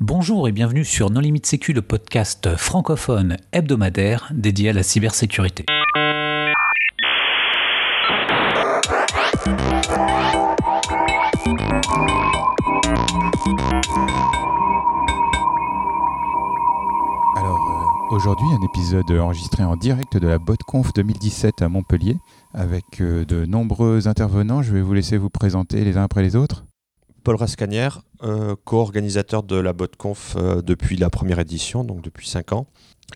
Bonjour et bienvenue sur Non Limite Sécu, le podcast francophone hebdomadaire dédié à la cybersécurité. Alors euh, aujourd'hui, un épisode enregistré en direct de la BotConf 2017 à Montpellier avec euh, de nombreux intervenants. Je vais vous laisser vous présenter les uns après les autres. Paul Rascanière, euh, co-organisateur de la BotConf euh, depuis la première édition, donc depuis 5 ans,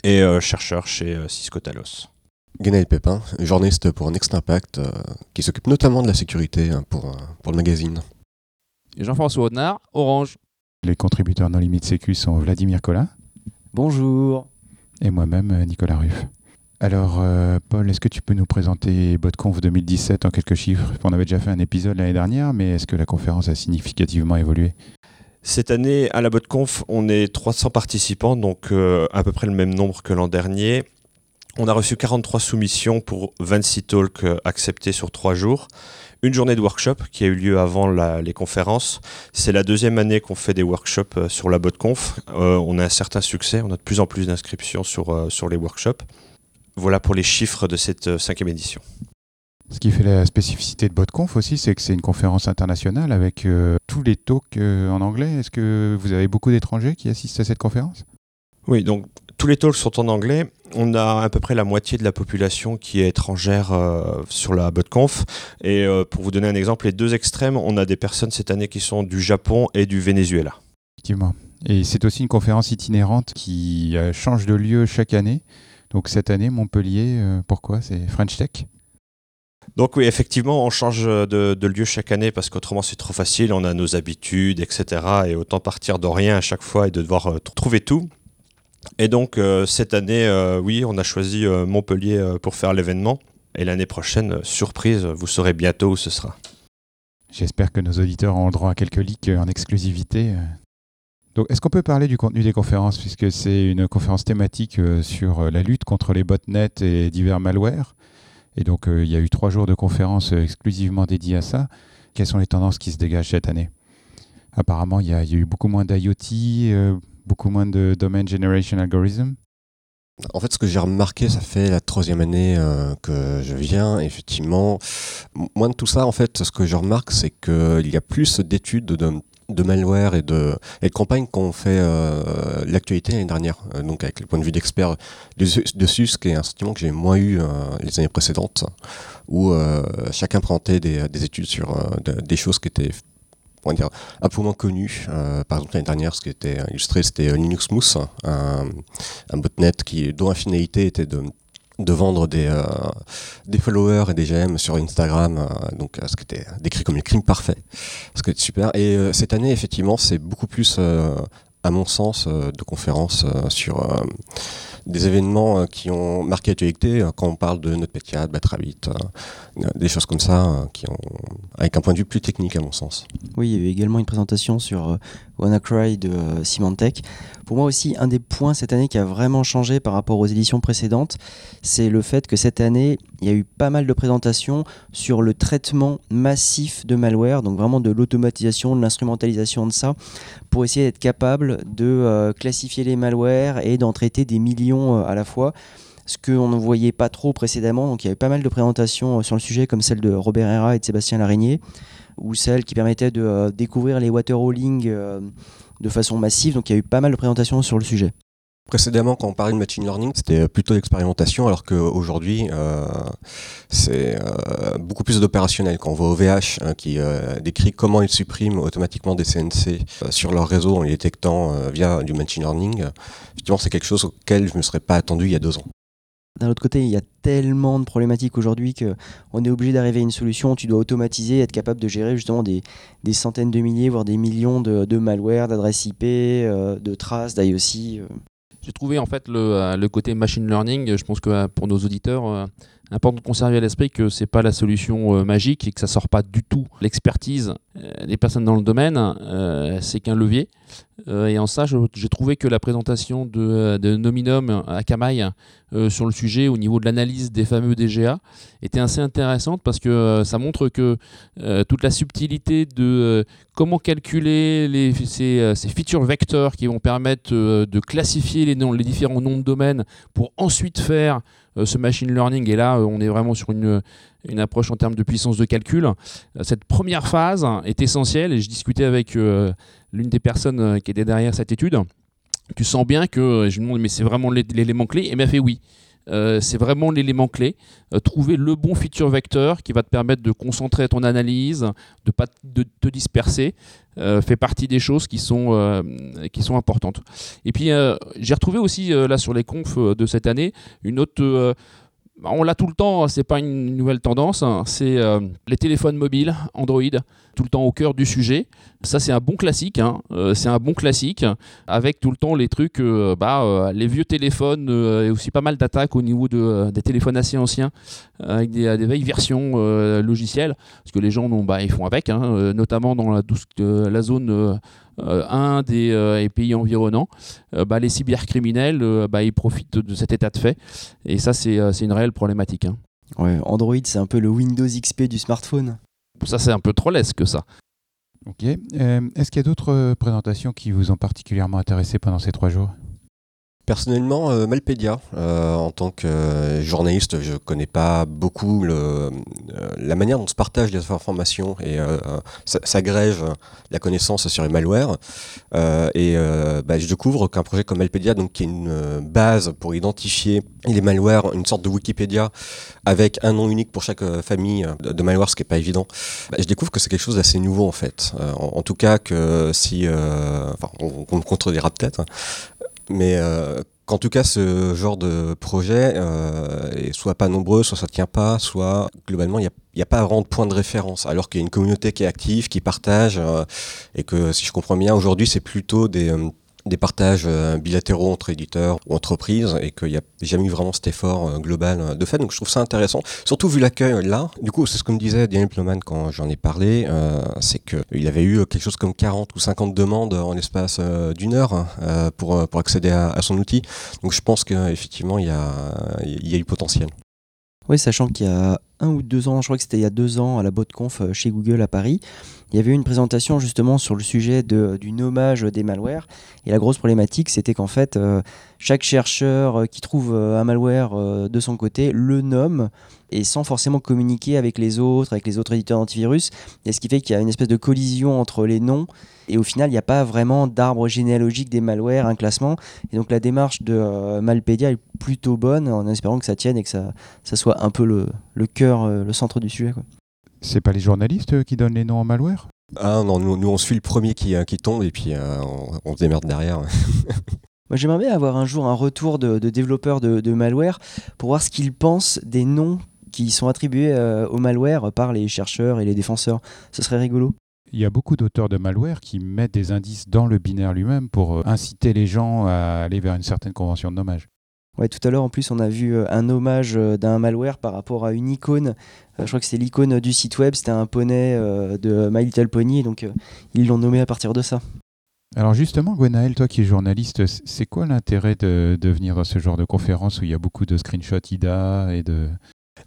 et euh, chercheur chez euh, Cisco Talos. Guénaël Pépin, journaliste pour Next Impact, euh, qui s'occupe notamment de la sécurité hein, pour, euh, pour le magazine. Et Jean-François Audenard, Orange. Les contributeurs non limite sécu sont Vladimir Collin Bonjour. et moi-même Nicolas Ruff. Alors euh, Paul, est-ce que tu peux nous présenter BotConf 2017 en quelques chiffres? On avait déjà fait un épisode l'année dernière, mais est-ce que la conférence a significativement évolué? Cette année, à la BotConf, on est 300 participants, donc euh, à peu près le même nombre que l'an dernier. On a reçu 43 soumissions pour 26 talks euh, acceptés sur 3 jours. Une journée de workshop qui a eu lieu avant les conférences. C'est la deuxième année qu'on fait des workshops sur la BotConf. On a un certain succès, on a de plus en plus d'inscriptions sur, sur les workshops. Voilà pour les chiffres de cette euh, cinquième édition. Ce qui fait la spécificité de BotConf aussi, c'est que c'est une conférence internationale avec euh, tous les talks euh, en anglais. Est-ce que vous avez beaucoup d'étrangers qui assistent à cette conférence? Oui, donc tous les talks sont en anglais. On a à peu près la moitié de la population qui est étrangère euh, sur la BotConf. Et pour vous donner un exemple, les deux extrêmes, on a des personnes cette année qui sont du Japon et du Venezuela. Effectivement. Et c'est aussi une conférence itinérante qui change de lieu chaque année. Donc cette année, Montpellier, euh, pourquoi? C'est French Tech? Donc oui, effectivement, on change de, de lieu chaque année parce qu'autrement c'est trop facile, on a nos habitudes, etc. Et autant partir de rien à chaque fois et de devoir euh, trouver tout. Et donc euh, cette année, euh, oui, on a choisi Montpellier pour faire l'événement. Et l'année prochaine, surprise, vous saurez bientôt où ce sera. J'espère que nos auditeurs ont le droit à quelques leaks en exclusivité. Donc, est-ce qu'on peut parler du contenu des conférences, puisque c'est une conférence thématique euh, sur euh, la lutte contre les botnets et divers malwares? Et donc, euh, il y a eu trois jours de conférences exclusivement dédiés à ça. Quelles sont les tendances qui se dégagent cette année? Apparemment, il y, a eu beaucoup moins d'IoT, beaucoup moins de Domain Generation Algorithm. En fait, ce que j'ai remarqué, ça fait la troisième année que je viens. Effectivement, moins de tout ça, en fait, ce que je remarque, c'est qu'il y a plus d'études de, de malware et de, et de campagnes qu'on fait euh, l'actualité l'année dernière. Euh, donc, avec le point de vue d'expert dessus, ce qui est un sentiment que j'ai moins eu euh, les années précédentes, où chacun présentait des, des études sur de- des choses qui étaient on va dire, un peu moins connues. Par exemple, l'année dernière, ce qui était illustré, c'était Linux Mousse, un, un botnet qui, dont la finalité était de, de vendre des, euh, des followers et des GM sur Instagram, euh, donc euh, ce qui était décrit comme le crime parfait, ce qui était super. Et euh, cette année, effectivement, c'est beaucoup plus, euh, à mon sens, euh, de conférences sur des événements euh, qui ont marqué l'actualité, euh, quand on parle de NotPetya, de Batrabit, euh, des choses comme ça, qui ont, avec un point de vue plus technique, à mon sens. Oui, il y avait également une présentation sur WannaCry de Symantec. Pour moi aussi, un des points cette année qui a vraiment changé par rapport aux éditions précédentes, c'est le fait que cette année, il y a eu pas mal de présentations sur le traitement massif de malware, donc vraiment de l'automatisation, de l'instrumentalisation de ça, pour essayer d'être capable de classifier les malwares et d'en traiter des millions euh, à la fois ce qu'on ne voyait pas trop précédemment. Donc il y avait pas mal de présentations euh, sur le sujet, comme celle de Robert Herra et de Sébastien Larigné, ou celle qui permettait de euh, découvrir les waterhauling euh, de façon massive. Donc il y a eu pas mal de présentations sur le sujet. Précédemment, quand on parlait de machine learning, c'était plutôt l'expérimentation, alors qu'aujourd'hui, euh, c'est euh, beaucoup plus d'opérationnel. Quand on voit OVH hein, qui euh, décrit comment ils suppriment automatiquement des CNC sur leur réseau en les détectant via du machine learning, effectivement, c'est quelque chose auquel je ne me serais pas attendu il y a deux ans. D'un autre côté, il y a tellement de problématiques aujourd'hui qu'on est obligé d'arriver à une solution. Tu dois automatiser, être capable de gérer justement des, centaines de milliers, voire des millions de, de malware, d'adresses IP, de traces, d'IOC. J'ai trouvé en fait le, euh, le côté machine learning. Je pense que euh, pour nos auditeurs, euh, important de conserver à l'esprit que c'est pas la solution euh, magique et que ça sort pas du tout l'expertise des personnes dans le domaine, c'est qu'un levier. et en ça, j'ai trouvé que la présentation de, de Nominum à Kamaï sur le sujet au niveau de l'analyse des fameux DGA était assez intéressante parce que ça montre que toute la subtilité de comment calculer les, ces, ces, feature vecteurs qui vont permettre de classifier les, différents noms de domaine pour ensuite faire euh, ce machine learning. Et là, euh, on est vraiment sur une, une approche en termes de puissance de calcul. Euh, cette première phase est essentielle et je discutais avec l'une des personnes qui était derrière cette étude. Tu sens bien que je demande mais c'est vraiment l'élément clé? Et m'a fait oui. Euh, c'est vraiment l'élément clé. Euh, trouver le bon feature vecteur qui va te permettre de concentrer ton analyse, de pas de te disperser, euh, fait partie des choses qui sont, qui sont importantes. Et puis j'ai retrouvé aussi là sur les confs de cette année une autre on l'a tout le temps, c'est pas une nouvelle tendance, hein. c'est euh, les téléphones mobiles Android, tout le temps au cœur du sujet. Ça c'est un bon classique, hein. euh, c'est un bon classique, avec tout le temps les trucs, euh, bah, les vieux téléphones et aussi pas mal d'attaques au niveau de, des téléphones assez anciens, avec des, vieilles versions logicielles, parce que les gens bah, ils font avec, hein, notamment dans la, zone un des euh, pays environnants, euh, bah, les cybercriminels bah, ils profitent de cet état de fait. Et ça, c'est une réelle problématique. Hein. Android, c'est un peu le Windows XP du smartphone. Ça, c'est un peu trop laisse que ça. Ok. Est-ce qu'il y a d'autres présentations qui vous ont particulièrement intéressé pendant ces trois jours? Personnellement, euh, Malpedia, euh, en tant que euh, journaliste, je connais pas beaucoup la manière dont se partagent les informations et s'agrège la connaissance sur les malwares. et bah, je découvre qu'un projet comme Malpedia, donc, qui est une base pour identifier les malwares, une sorte de Wikipédia avec un nom unique pour chaque famille de, malware, ce qui n'est pas évident, bah, je découvre que c'est quelque chose d'assez nouveau en fait. En, tout cas, que si. on, on me contredira peut-être, mais euh, qu'en tout cas, ce genre de projet euh, soit pas nombreux, soit ça tient pas, soit globalement, il n'y a, pas vraiment de point de référence. Alors qu'il y a une communauté qui est active, qui partage, euh, et que si je comprends bien, aujourd'hui, c'est plutôt des des partages euh, bilatéraux entre éditeurs ou entreprises et qu'il n'y a jamais eu vraiment cet effort euh, global euh, de fait. Donc je trouve ça intéressant, surtout vu l'accueil là. Du coup, c'est ce que me disait Daniel Ploman quand j'en ai parlé, c'est qu'il avait eu quelque chose comme 40 ou 50 demandes en l'espace d'une heure pour, accéder à, son outil. Donc je pense qu'effectivement, il y a eu potentiel. Oui, sachant qu'il y a un ou deux ans, je crois que c'était il y a deux ans à la BotConf chez Google à Paris, il y avait eu une présentation justement sur le sujet du nommage des malwares. Et la grosse problématique, c'était qu'en fait, euh, chaque chercheur euh, qui trouve euh, un malware de son côté le nomme et sans forcément communiquer avec les autres, avec les autres éditeurs d'antivirus. Et ce qui fait qu'il y a une espèce de collision entre les noms. Et au final, il n'y a pas vraiment d'arbre généalogique des malwares, un classement. Et donc la démarche de Malpedia est plutôt bonne en espérant que ça tienne et que ça, ça soit un peu le, le cœur, le centre du sujet. Quoi. C'est pas les journalistes euh, qui donnent les noms en malware? Ah non, nous, on suit le premier qui, euh, qui tombe et puis euh, on, se démerde derrière. Moi, j'aimerais bien avoir un jour un retour de, développeurs de, malware pour voir ce qu'ils pensent des noms qui sont attribués au malware par les chercheurs et les défenseurs. Ce serait rigolo. Il y a beaucoup d'auteurs de malware qui mettent des indices dans le binaire lui-même pour inciter les gens à aller vers une certaine convention de nommage. Ouais, tout à l'heure, en plus, on a vu euh, un hommage euh, d'un malware par rapport à une icône. Euh, je crois que c'était l'icône du site web, c'était un poney de My Little Pony, donc ils l'ont nommé à partir de ça. Alors justement, Gwenaël, toi qui es journaliste, c'est quoi l'intérêt de, de, venir dans ce genre de conférence où il y a beaucoup de screenshots IDA et de,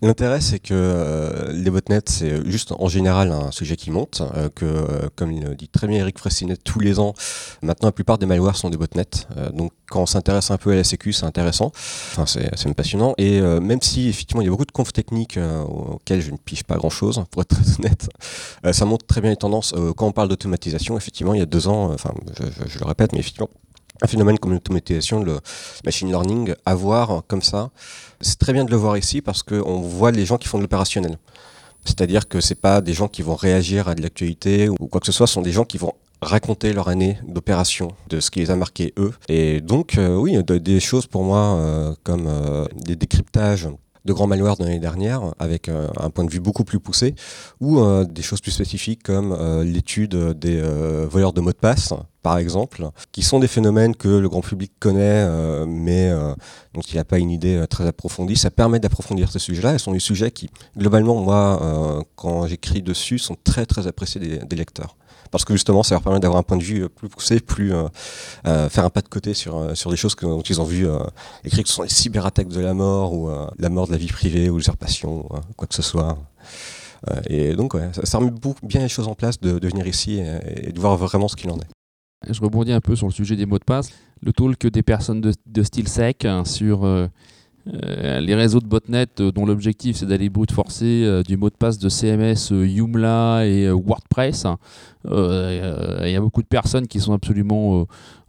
L'intérêt, c'est que euh, les botnets, c'est juste en général un sujet qui monte, euh, que, euh, comme il dit très bien Eric Fressinet, tous les ans, maintenant la plupart des malwares sont des botnets. donc quand on s'intéresse un peu à la sécu, c'est intéressant, enfin c'est même passionnant. Et même si effectivement il y a beaucoup de confs techniques auxquels je ne pige pas grand-chose, pour être très honnête, ça montre très bien les tendances. quand on parle d'automatisation, effectivement, il y a deux ans, enfin je, je le répète, mais effectivement, un phénomène comme l'automatisation, le machine learning, à voir comme ça, c'est très bien de le voir ici parce qu'on voit les gens qui font de l'opérationnel. C'est-à-dire que c'est pas des gens qui vont réagir à de l'actualité ou quoi que ce soit, ce sont des gens qui vont raconter leur année d'opération, de ce qui les a marqués eux. Et donc, euh, oui, des choses pour moi euh, comme euh, des décryptages de grands malwares de l'année dernière, avec un point de vue beaucoup plus poussé, ou des choses plus spécifiques comme l'étude des voleurs de mots de passe, par exemple, qui sont des phénomènes que le grand public connaît, euh, mais euh, dont il n'a pas une idée euh, très approfondie. Ça permet d'approfondir ces sujets-là. Et ce sont des sujets qui, globalement, moi, quand j'écris dessus, sont très très appréciés des, lecteurs. Parce que justement, ça leur permet d'avoir un point de vue plus poussé, plus faire un pas de côté sur, sur des choses que, dont ils ont vu écrites, que ce sont les cyberattaques de la mort, ou la mort de la vie privée, ou l'usurpation, quoi que ce soit. et donc, ça, remet bien les choses en place de, venir ici et de voir vraiment ce qu'il en est. Je rebondis un peu sur le sujet des mots de passe. Le talk des personnes de, style sec hein, sur euh, euh, les réseaux de botnet euh, dont l'objectif c'est d'aller brute forcer du mot de passe de CMS, Joomla et WordPress. Il y a beaucoup de personnes qui sont absolument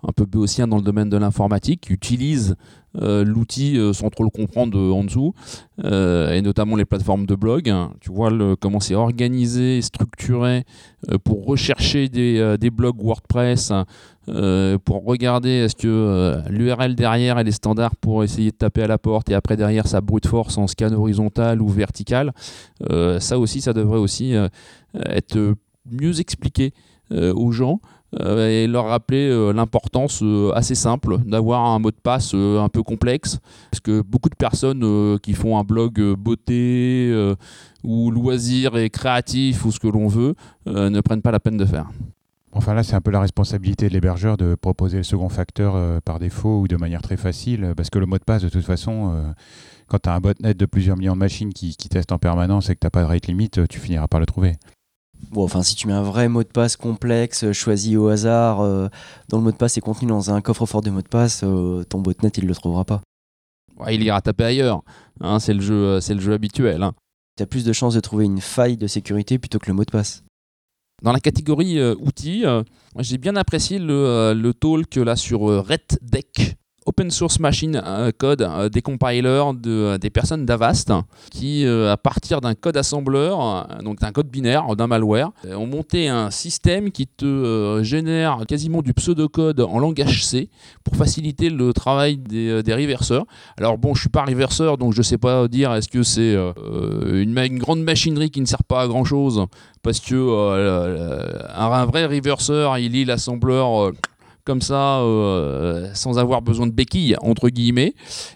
un peu béotiens dans le domaine de l'informatique, qui utilisent euh, l'outil euh, sans trop le comprendre euh, en dessous, et notamment les plateformes de blog. Tu vois comment c'est organisé, structuré pour rechercher des, blogs WordPress, pour regarder est-ce que l'URL derrière elle est standard pour essayer de taper à la porte, et après derrière ça brute force en scan horizontal ou vertical. ça aussi, ça devrait aussi être mieux expliqué aux gens. Euh, et leur rappeler euh, l'importance euh, assez simple d'avoir un mot de passe un peu complexe parce que beaucoup de personnes qui font un blog beauté ou loisir et créatif ou ce que l'on veut ne prennent pas la peine de faire. Enfin là, c'est un peu la responsabilité de l'hébergeur de proposer le second facteur par défaut ou de manière très facile, parce que le mot de passe, de toute façon, quand tu as un botnet de plusieurs millions de machines qui, qui testent en permanence et que tu n'as pas de rate limit, tu finiras par le trouver. Bon, enfin, si tu mets un vrai mot de passe complexe, euh, choisi au hasard, euh, dont le mot de passe est contenu dans un coffre-fort de mots de passe, euh, ton botnet, il le trouvera pas. il ira taper ailleurs. Hein, c'est le jeu, c'est le jeu habituel. Hein. Tu as plus de chances de trouver une faille de sécurité plutôt que le mot de passe. Dans la catégorie outils, j'ai bien apprécié le, le talk là sur RedDeck open source machine euh, code euh, des compilers de, euh, des personnes d'Avast qui, à partir d'un code assembleur, donc d'un code binaire, d'un malware, ont monté un système qui te génère quasiment du pseudocode en langage C pour faciliter le travail des, des reverseurs. Alors bon, je suis pas reverseur, donc je sais pas dire est-ce que c'est une, une, grande machinerie qui ne sert pas à grand chose parce que un, vrai reverseur, il lit l'assembleur comme ça, euh, sans avoir besoin de béquilles, entre guillemets.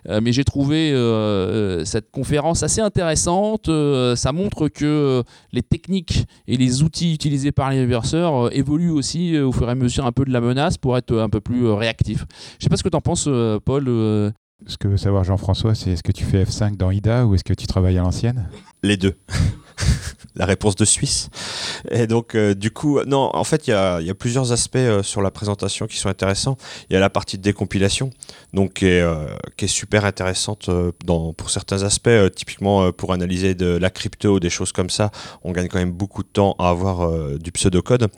Euh, mais j'ai trouvé euh, cette conférence assez intéressante. ça montre que les techniques et les outils utilisés par les verseurs évoluent aussi au fur et à mesure un peu de la menace pour être un peu plus réactifs. Je ne sais pas ce que tu en penses, Paul. Ce que veut savoir Jean-François, c'est est-ce que tu fais F5 dans IDA ou est-ce que tu travailles à l'ancienne? Les deux. la réponse de Suisse. Et donc, euh, du coup, non, en fait, il y a, plusieurs aspects euh, sur la présentation qui sont intéressants. Il y a la partie de décompilation, donc qui est, euh, super intéressante pour certains aspects. typiquement, pour analyser de la crypto des choses comme ça, on gagne quand même beaucoup de temps à avoir du pseudocode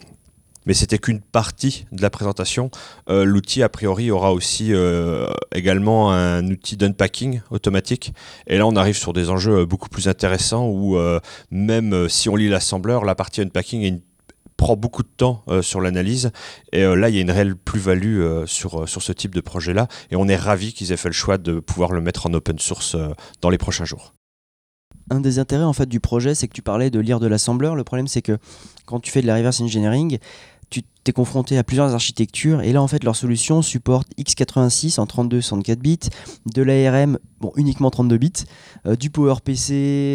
mais c'était qu'une partie de la présentation. Euh, l'outil, a priori, aura aussi euh, également un outil d'unpacking automatique. Et là, on arrive sur des enjeux euh, beaucoup plus intéressants où même si on lit l'assembleur, la partie unpacking prend beaucoup de temps sur l'analyse. Et là, il y a une réelle plus-value sur, sur ce type de projet-là. Et on est ravis qu'ils aient fait le choix de pouvoir le mettre en open source dans les prochains jours un des intérêts en fait du projet, c'est que tu parlais de lire de l'assembleur. Le problème, c'est que quand tu fais de la reverse engineering, tu t'es confronté à plusieurs architectures et là en fait leur solution supporte x86 en 32 64 bits, de l'ARM bon uniquement 32 bits, euh, du PowerPC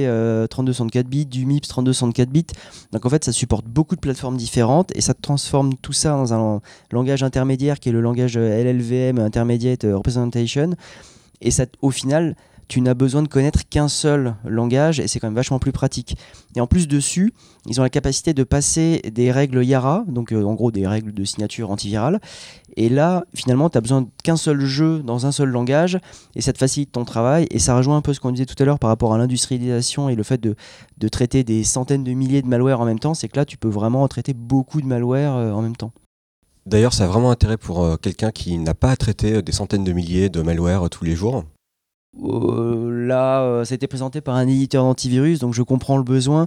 euh, 32 64 bits, du MIPS 32 64 bits. Donc en fait ça supporte beaucoup de plateformes différentes et ça transforme tout ça dans un langage intermédiaire qui est le langage LLVM Intermediate Representation et ça au final tu n'as besoin de connaître qu'un seul langage et c'est quand même vachement plus pratique. Et en plus dessus, ils ont la capacité de passer des règles Yara, donc euh, en gros des règles de signature antivirale. Et là, finalement, tu as besoin qu'un seul jeu dans un seul langage et ça te facilite ton travail. Et ça rejoint un peu ce qu'on disait tout à l'heure par rapport à l'industrialisation et le fait de, de, traiter des centaines de milliers de malwares en même temps. C'est que là, tu peux vraiment traiter beaucoup de malwares euh, en même temps. D'ailleurs, ça a vraiment intérêt pour euh, quelqu'un qui n'a pas à traiter des centaines de milliers de malwares tous les jours. Euh, là, euh, ça a été présenté par un éditeur d'antivirus, donc je comprends le besoin.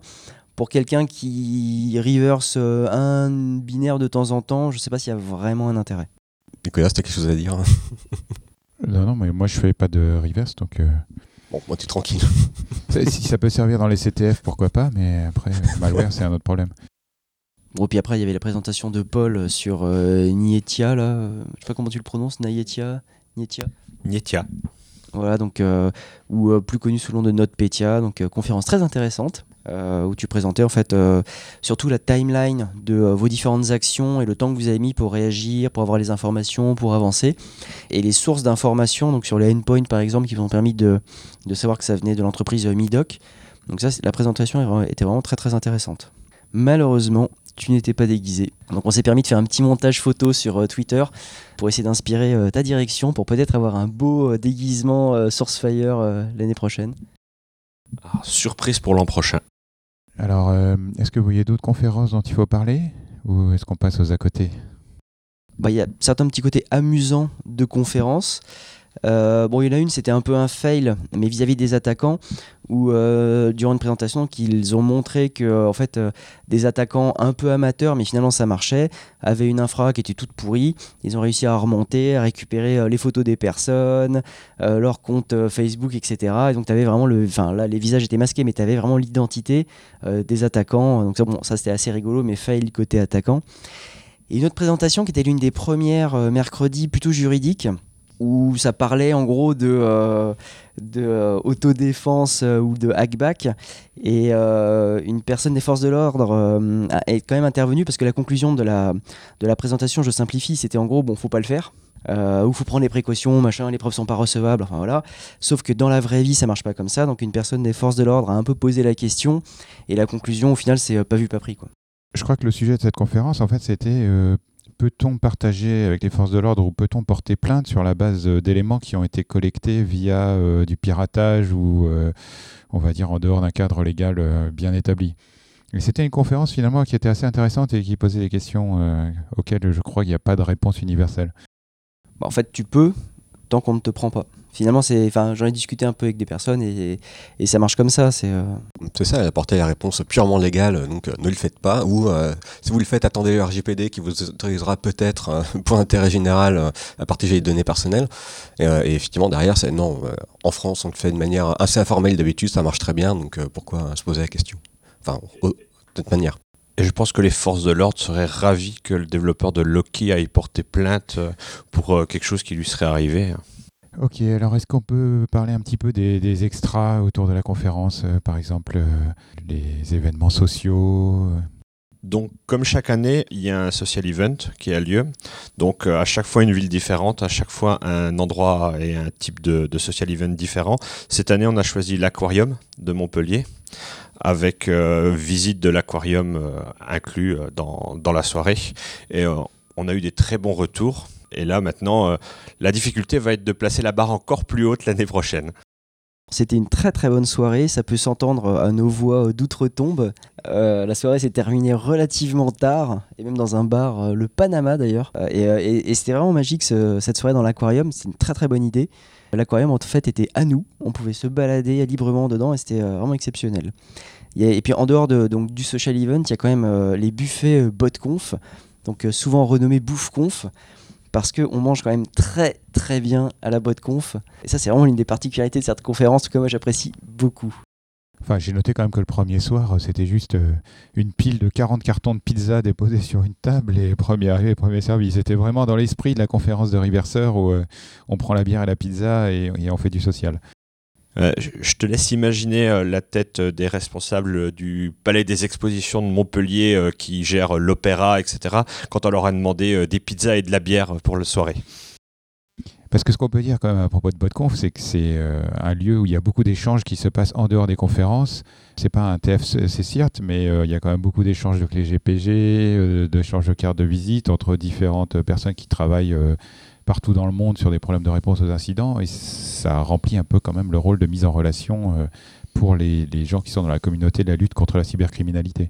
Pour quelqu'un qui reverse euh, un binaire de temps en temps, je ne sais pas s'il y a vraiment un intérêt. Nicolas, tu as quelque chose à dire Non, non, mais moi je fais pas de reverse, donc. Bon, moi tu es tranquille. si ça peut servir dans les CTF, pourquoi pas, mais après, malware, c'est un autre problème. Bon, puis après, il y avait la présentation de Paul sur euh, Nietia, là. Je sais pas comment tu le prononces, Nietia? Nietia? Nietia. Voilà, donc, euh, ou euh, plus connu sous le nom de NotPetya, donc euh, conférence très intéressante. où tu présentais en fait surtout la timeline de vos différentes actions et le temps que vous avez mis pour réagir, pour avoir les informations, pour avancer, et les sources d'informations, donc sur les endpoints par exemple, qui vous ont permis de, de savoir que ça venait de l'entreprise Midoc. Donc ça, la présentation était vraiment très très intéressante. Malheureusement, tu n'étais pas déguisé. Donc on s'est permis de faire un petit montage photo sur euh, Twitter pour essayer d'inspirer euh, ta direction pour peut-être avoir un beau euh, déguisement euh, Sourcefire euh, l'année prochaine. Ah, surprise pour l'an prochain. Alors, euh, est-ce que vous voyez d'autres conférences dont il faut parler Ou est-ce qu'on passe aux à côté? Bah, Il y a certains petits côtés amusants de conférences. Euh, bon, il y en a une, c'était un peu un fail, mais vis-à-vis des attaquants, où euh, durant une présentation, qu'ils ont montré que en fait, euh, des attaquants un peu amateurs, mais finalement ça marchait, avaient une infra qui était toute pourrie. Ils ont réussi à remonter, à récupérer les photos des personnes, leur compte Facebook, etc. Et donc, avais vraiment le. Enfin, là, les visages étaient masqués, mais tu avais vraiment l'identité des attaquants. Donc, ça, bon, ça c'était assez rigolo, mais fail côté attaquant. Et une autre présentation qui était l'une des premières mercredi, plutôt juridique, où ça parlait en gros de, euh, de euh, autodéfense euh, ou de hackback. Et une personne des forces de l'ordre est quand même intervenue parce que la conclusion de la, de la présentation, je simplifie, c'était en gros, bon, faut pas le faire. Ou faut prendre les précautions, machin, les preuves sont pas recevables, enfin voilà. Sauf que dans la vraie vie, ça marche pas comme ça. Donc une personne des forces de l'ordre a un peu posé la question et la conclusion, au final, c'est pas vu, pas pris, quoi. Je crois que le sujet de cette conférence, en fait, c'était peut-on partager avec les forces de l'ordre ou peut-on porter plainte sur la base euh, d'éléments qui ont été collectés via euh, du piratage ou, euh, on va dire, en dehors d'un cadre légal bien établi? C'était une conférence finalement qui était assez intéressante et qui posait des questions auxquelles je crois qu'il n'y a pas de réponse universelle. Bah, en fait, tu peux tant qu'on ne te prend pas. Finalement, j'en ai discuté un peu avec des personnes et, ça marche comme ça. C'est, euh, ça, apportait la réponse purement légale, donc euh, ne le faites pas, ou euh, si vous le faites, attendez le RGPD qui vous autorisera peut-être, euh, pour intérêt général, à partager les données personnelles. Et, effectivement, derrière, c'est non, en France, on le fait de manière assez informelle d'habitude, ça marche très bien, donc pourquoi se poser la question? Enfin, toute manière. Et je pense que les forces de l'ordre seraient ravis que le développeur de Loki aille porter plainte euh, pour euh, quelque chose qui lui serait arrivé. Ok, alors est-ce qu'on peut parler un petit peu des, des extras autour de la conférence, euh, par exemple euh, les événements sociaux Donc, comme chaque année, il y a un social event qui a lieu. Donc, euh, à chaque fois une ville différente, à chaque fois un endroit et un type de, de social event différent. Cette année, on a choisi l'aquarium de Montpellier, avec euh, visite de l'aquarium euh, inclus euh, dans, dans la soirée. Et on a eu des très bons retours. Et là, maintenant, la difficulté va être de placer la barre encore plus haute l'année prochaine. C'était une très très bonne soirée. Ça peut s'entendre à nos voix d'outre-tombe. Euh, la soirée s'est terminée relativement tard, et même dans un bar, euh, le Panama d'ailleurs. Euh, et c'était vraiment magique ce- cette soirée dans l'aquarium. C'est une très très bonne idée. L'aquarium en fait était à nous. On pouvait se balader librement dedans et c'était vraiment exceptionnel. Et puis en dehors de, donc, du social event, il y a quand même les buffets BotConf, donc souvent renommés BouffConf, parce qu'on mange quand même très très bien à la BotConf. Et ça, c'est vraiment l'une des particularités de cette conférence que moi j'apprécie beaucoup. Enfin, j'ai noté quand même que le premier soir, euh, c'était juste euh, une pile de 40 cartons de pizza déposés sur une table et premier arrivé, premier servi. C'était vraiment dans l'esprit de la conférence de Riverseur où euh, on prend la bière et la pizza et on fait du social. Euh, je te laisse imaginer euh, la tête euh, des responsables du Palais des Expositions de Montpellier qui gèrent l'opéra, etc., quand on leur a demandé des pizzas et de la bière pour la soirée. Parce que ce qu'on peut dire quand même à propos de BotConf, c'est que c'est un lieu où il y a beaucoup d'échanges qui se passent en dehors des conférences. C'est pas un TFC certes, mais il y a quand même beaucoup d'échanges de clés GPG, d'échanges de cartes de visite entre différentes personnes qui travaillent partout dans le monde sur des problèmes de réponse aux incidents. Et ça remplit un peu quand même le rôle de mise en relation euh, pour les, gens qui sont dans la communauté de la lutte contre la cybercriminalité.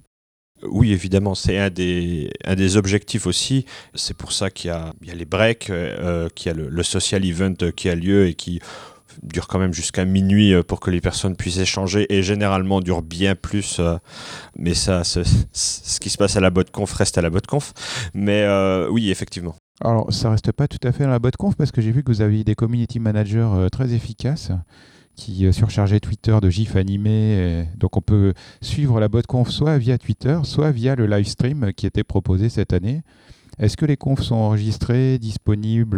Oui, évidemment, c'est un des, objectifs aussi. C'est pour ça qu'il y a, les breaks, euh, qu'il y a le, social event qui a lieu et qui dure quand même jusqu'à minuit euh, pour que les personnes puissent échanger et généralement dure bien plus. mais ça, ce, qui se passe à la botte conf reste à la botte conf. Mais oui, effectivement. Alors, ça reste pas tout à fait dans la botte conf parce que j'ai vu que vous aviez des community managers euh, très efficaces qui surchargeait Twitter de gifs animés. donc on peut suivre la conf soit via Twitter, soit via le live stream qui était proposé cette année. Est-ce que les confs sont enregistrés, disponibles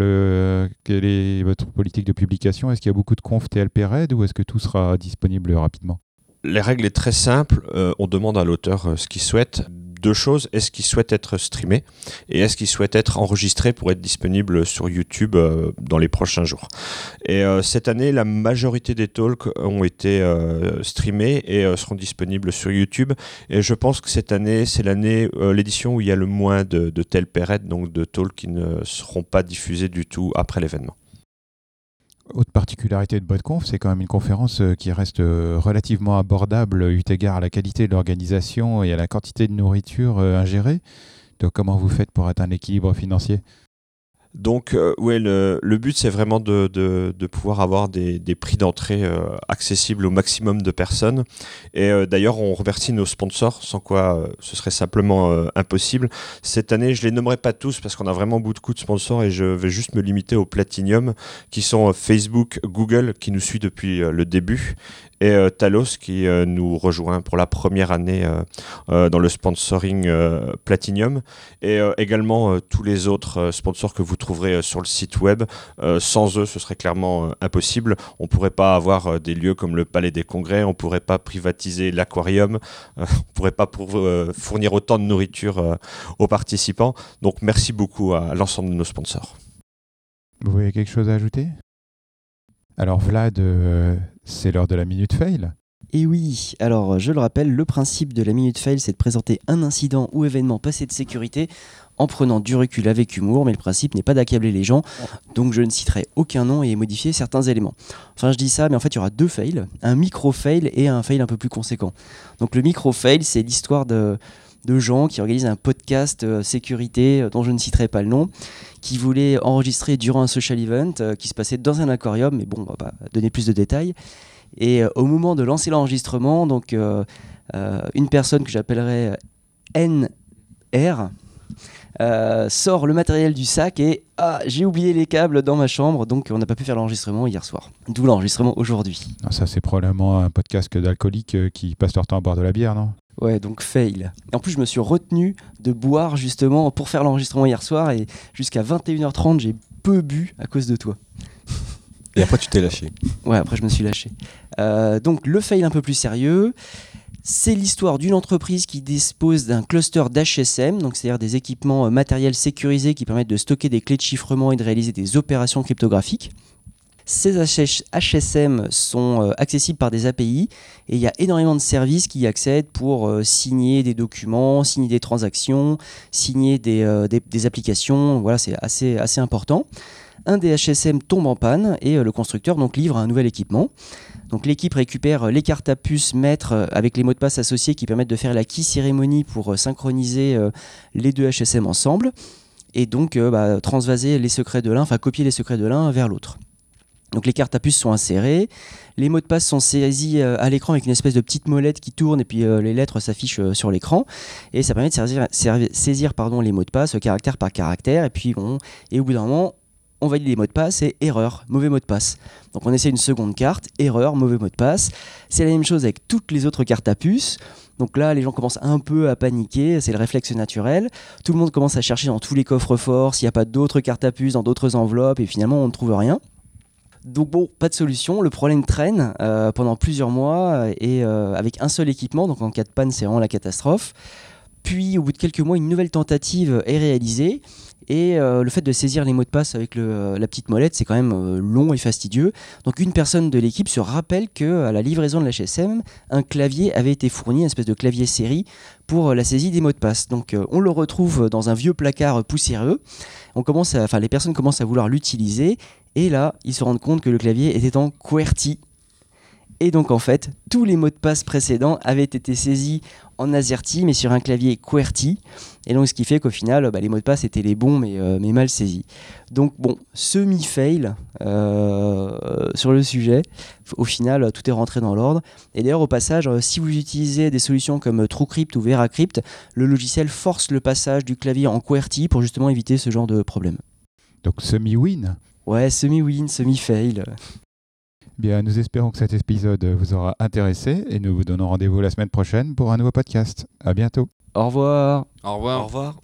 Quelle est votre politique de publication? Est-ce qu'il y a beaucoup de confs TLP Red ou est-ce que tout sera disponible rapidement? Les règles est très simple. on demande à l'auteur ce qu'il souhaite deux choses. Est-ce qu'il souhaite être streamé et est-ce qu'il souhaite être enregistré pour être disponible sur YouTube euh, dans les prochains jours? Et euh, cette année, la majorité des talks ont été euh, streamés et seront disponibles sur YouTube. Et je pense que cette année, c'est l'année, l'édition où il y a le moins de, telles périodes, donc de talks qui ne seront pas diffusés du tout après l'événement. Autre particularité de BotConf, c'est quand même une conférence euh, qui reste euh, relativement abordable eu égard à la qualité de l'organisation et à la quantité de nourriture euh, ingérée. Donc comment vous faites pour atteindre l'équilibre financier? Donc, euh, ouais, le, but, c'est vraiment de, de, pouvoir avoir des, des prix d'entrée euh, accessibles au maximum de personnes. Et euh, d'ailleurs, on remercie nos sponsors, sans quoi ce serait simplement impossible. Cette année, je les nommerai pas tous parce qu'on a vraiment beaucoup de sponsors et je vais juste me limiter au Platinum, qui sont Facebook, Google, qui nous suit depuis le début, et euh, Talos qui euh, nous rejoint pour la première année euh, dans le sponsoring Platinum et également tous les autres sponsors que vous trouverez sur le site web. sans eux, ce serait clairement impossible. On ne pourrait pas avoir des lieux comme le Palais des Congrès, on ne pourrait pas privatiser l'aquarium, on ne pourrait pas fournir autant de nourriture aux participants. Donc merci beaucoup à l'ensemble de nos sponsors. Vous voyez quelque chose à ajouter? Alors Vlad, c'est l'heure de la minute fail. Et oui, alors je le rappelle, le principe de la minute fail, c'est de présenter un incident ou événement passé de sécurité en prenant du recul avec humour, mais le principe n'est pas d'accabler les gens, donc je ne citerai aucun nom et modifier certains éléments. Enfin, je dis ça, mais en fait, il y aura deux fails, un micro-fail et un fail un peu plus conséquent. Donc le micro-fail, c'est l'histoire de, de gens qui organisent un podcast euh, sécurité euh, dont je ne citerai pas le nom, qui voulaient enregistrer durant un social event euh, qui se passait dans un aquarium, mais bon, on va pas donner plus de détails. Et au moment de lancer l'enregistrement, donc une personne que j'appellerai NR sort le matériel du sac et ah, j'ai oublié les câbles dans ma chambre, donc on n'a pas pu faire l'enregistrement hier soir. D'où l'enregistrement aujourd'hui. Ah, ça, c'est probablement un podcast d'alcooliques qui passent leur temps à boire de la bière, non? Ouais, donc fail. en plus, je me suis retenu de boire justement pour faire l'enregistrement hier soir et jusqu'à 21h30, j'ai peu bu à cause de toi. Et après, tu t'es lâché. Ouais, après, je me suis lâché. Euh, donc, le fail un peu plus sérieux, c'est l'histoire d'une entreprise qui dispose d'un cluster d'HSM, donc c'est-à-dire des équipements euh, matériels sécurisés qui permettent de stocker des clés de chiffrement et de réaliser des opérations cryptographiques. Ces HSM sont euh, accessibles par des API et il y a énormément de services qui y accèdent pour euh, signer des documents, signer des transactions, signer des, euh, applications. Voilà, c'est assez, assez important. Un des HSM tombe en panne et le constructeur donc livre un nouvel équipement. Donc l'équipe récupère les cartes à puce maîtres avec les mots de passe associés qui permettent de faire la key cérémonie pour synchroniser les deux HSM ensemble et donc bah, transvaser les secrets de l'un, enfin copier les secrets de l'un vers l'autre. Donc les cartes à puce sont insérées, les mots de passe sont saisis euh, à l'écran avec une espèce de petite molette qui tourne et puis euh, les lettres s'affichent euh, sur l'écran et ça permet de saisir, les mots de passe caractère par caractère et puis bon, et au bout d'un moment on valide les mots de passe et erreur, mauvais mot de passe. Donc on essaie une seconde carte, erreur, mauvais mot de passe. C'est la même chose avec toutes les autres cartes à puce. Donc là, les gens commencent un peu à paniquer, c'est le réflexe naturel. Tout le monde commence à chercher dans tous les coffres forts s'il n'y a pas d'autres cartes à puce dans d'autres enveloppes et finalement on ne trouve rien. Donc bon, pas de solution. Le problème traîne euh, pendant plusieurs mois et euh, avec un seul équipement. Donc en cas de panne, c'est vraiment la catastrophe. Puis au bout de quelques mois, une nouvelle tentative est réalisée. Et euh, le fait de saisir les mots de passe avec la petite molette, c'est quand même long et fastidieux. Donc une personne de l'équipe se rappelle que à la livraison de l'HSM, un clavier avait été fourni, une espèce de clavier série, pour la saisie des mots de passe. Donc on le retrouve dans un vieux placard poussiéreux. On commence les personnes commencent à vouloir l'utiliser et là, ils se rendent compte que le clavier était en QWERTY. Et donc en fait, tous les mots de passe précédents avaient été saisis en AZERTY, mais sur un clavier QWERTY. Et donc ce qui fait qu'au final, bah, les mots de passe étaient les bons, mais, euh, mais mal saisis. Donc bon, semi-fail euh, sur le sujet. Au final, tout est rentré dans l'ordre. Et d'ailleurs, au passage, euh, si vous utilisez des solutions comme TrueCrypt ou VeraCrypt, le logiciel force le passage du clavier en QWERTY pour justement éviter ce genre de problème. Donc semi-win Ouais, semi-win, semi-fail. Bien, nous espérons que cet épisode vous aura intéressé et nous vous donnons rendez-vous la semaine prochaine pour un nouveau podcast. À bientôt. Au revoir. Au revoir. Au revoir.